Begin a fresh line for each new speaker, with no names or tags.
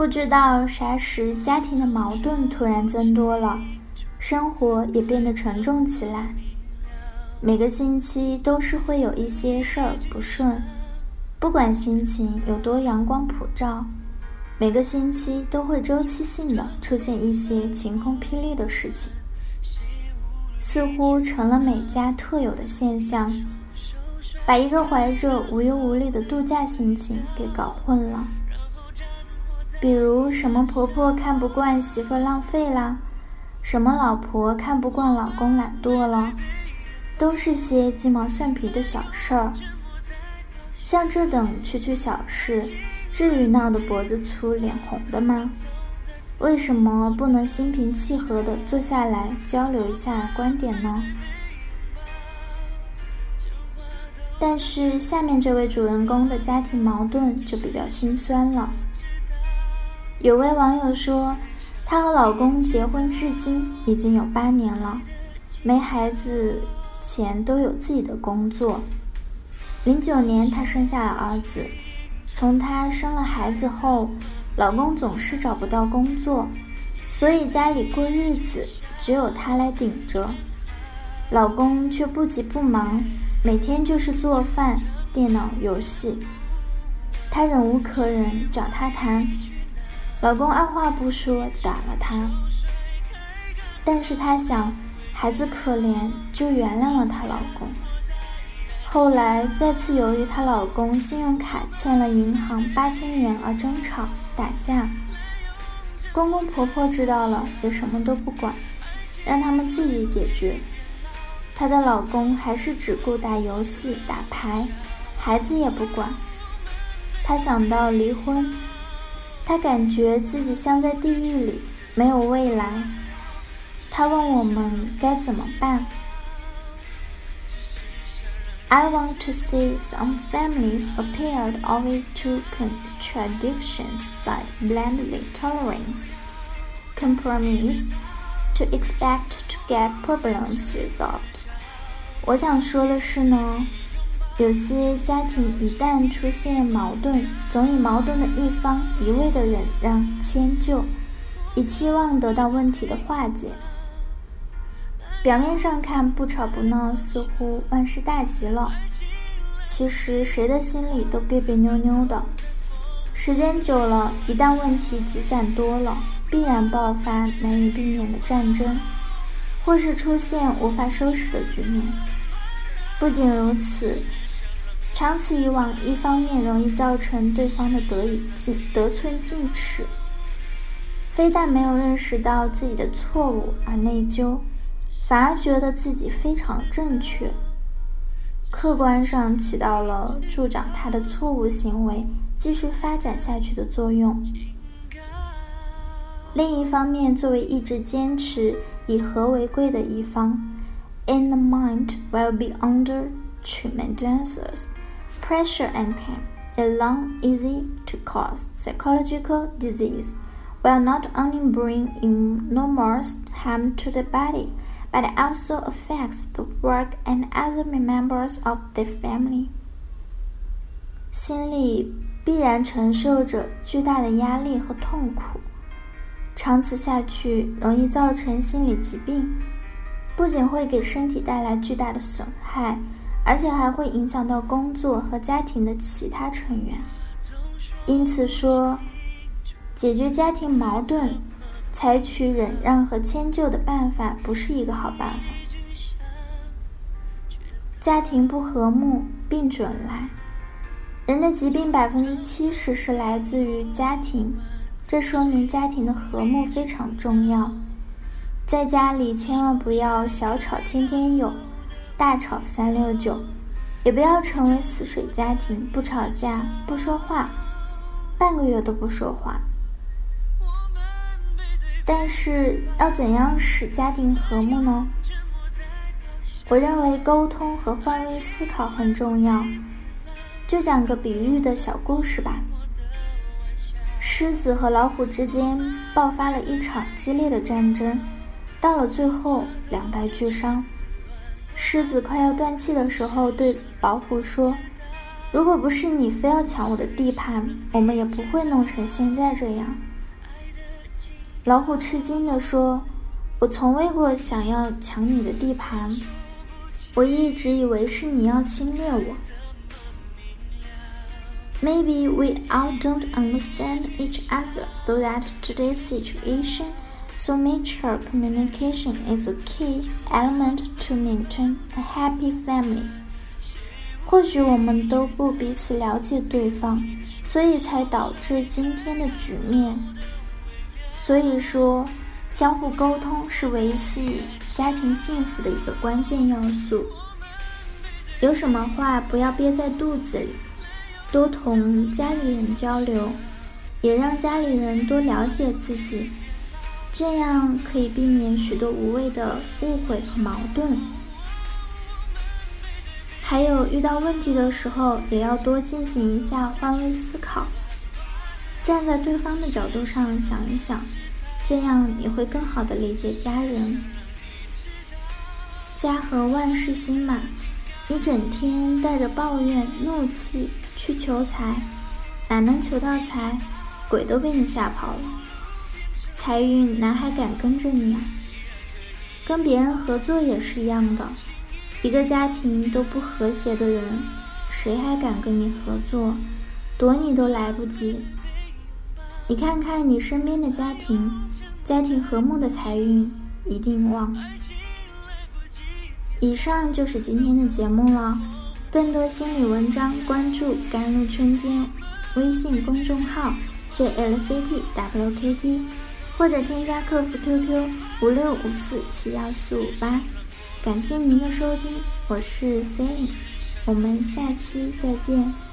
不知道啥时，家庭的矛盾突然增多了，生活也变得沉重起来。每个星期都是会有一些事儿不顺，不管心情有多阳光普照，每个星期都会周期性的出现一些晴空霹雳的事情，似乎成了每家特有的现象，把一个怀着无忧无虑的度假心情给搞混了。比如什么婆婆看不惯媳妇浪费啦，什么老婆看不惯老公懒惰了，都是些鸡毛蒜皮的小事儿。像这等区区小事，至于闹得脖子粗脸红的吗？为什么不能心平气和的坐下来交流一下观点呢？但是下面这位主人公的家庭矛盾就比较心酸了。有位网友说，她和老公结婚至今已经有八年了，没孩子前都有自己的工作。零九年她生下了儿子，从她生了孩子后，老公总是找不到工作，所以家里过日子只有她来顶着。老公却不急不忙，每天就是做饭、电脑游戏。她忍无可忍，找他谈。老公二话不说打了她，但是她想孩子可怜，就原谅了她老公。后来再次由于她老公信用卡欠了银行八千元而争吵打架，公公婆婆知道了也什么都不管，让他们自己解决。她的老公还是只顾打游戏打牌，孩子也不管。她想到离婚。他感觉自己像在地狱里，没有未来。他问我们该怎么办。I want to see some families appeared always two contradictions side blindly tolerance, compromise, to expect to get problems resolved。我想说的是呢。 有些家庭一旦出现矛盾，总以矛盾的一方一味的忍让迁就，以期望得到问题的化解。表面上看不吵不闹，似乎万事大吉了，其实谁的心里都别别扭扭的。时间久了，一旦问题积攒多了，必然爆发难以避免的战争，或是出现无法收拾的局面。不仅如此。长此以往，一方面容易造成对方的得以进得寸进尺，非但没有认识到自己的错误而内疚，反而觉得自己非常正确，客观上起到了助长他的错误行为继续发展下去的作用。另一方面，作为一直坚持以和为贵的一方，in the mind will be under tremendous Pressure and pain, alone easy to cause psychological disease, will not only bring enormous harm to the body, but also affects the work and other members of the family. 心里必然承受着巨大的压力和痛苦，长此下去容易造成心理疾病，不仅会给身体带来巨大的损害。 而且还会影响到工作和家庭的其他成员，因此说，解决家庭矛盾，采取忍让和迁就的办法不是一个好办法。家庭不和睦，病准来。人的疾病百分之七十是来自于家庭，这说明家庭的和睦非常重要。在家里千万不要小吵天天有。大吵三六九，也不要成为死水家庭，不吵架不说话，半个月都不说话。但是要怎样使家庭和睦呢？我认为沟通和换位思考很重要。就讲个比喻的小故事吧。狮子和老虎之间爆发了一场激烈的战争，到了最后两败俱伤。狮子快要断气的时候，对老虎说：“如果不是你非要抢我的地盘，我们也不会弄成现在这样。”老虎吃惊地说：“我从未过想要抢你的地盘，我一直以为是你要侵略我。” Maybe we all don't understand each other, so that today's situation, so mature communication is a key element to maintain a happy family. 或许我们都不彼此了解对方，所以才导致今天的局面。所以说，相互沟通是维系家庭幸福的一个关键要素。有什么话不要憋在肚子里。多同家里人交流，也让家里人多了解自己，这样可以避免许多无谓的误会和矛盾。还有遇到问题的时候，也要多进行一下换位思考，站在对方的角度上想一想，这样你会更好的理解家人。家和万事兴嘛，你整天带着抱怨、怒气。去求财，哪能求到财？鬼都被你吓跑了。财运哪还敢跟着你啊？跟别人合作也是一样的，一个家庭都不和谐的人，谁还敢跟你合作？躲你都来不及。你看看你身边的家庭，家庭和睦的财运一定旺。以上就是今天的节目了。更多心理文章，关注“甘露春天”微信公众号 “jlctwkt”，或者添加客服 QQ 五六五四七幺四五八。感谢您的收听，我是 c e l i n e 我们下期再见。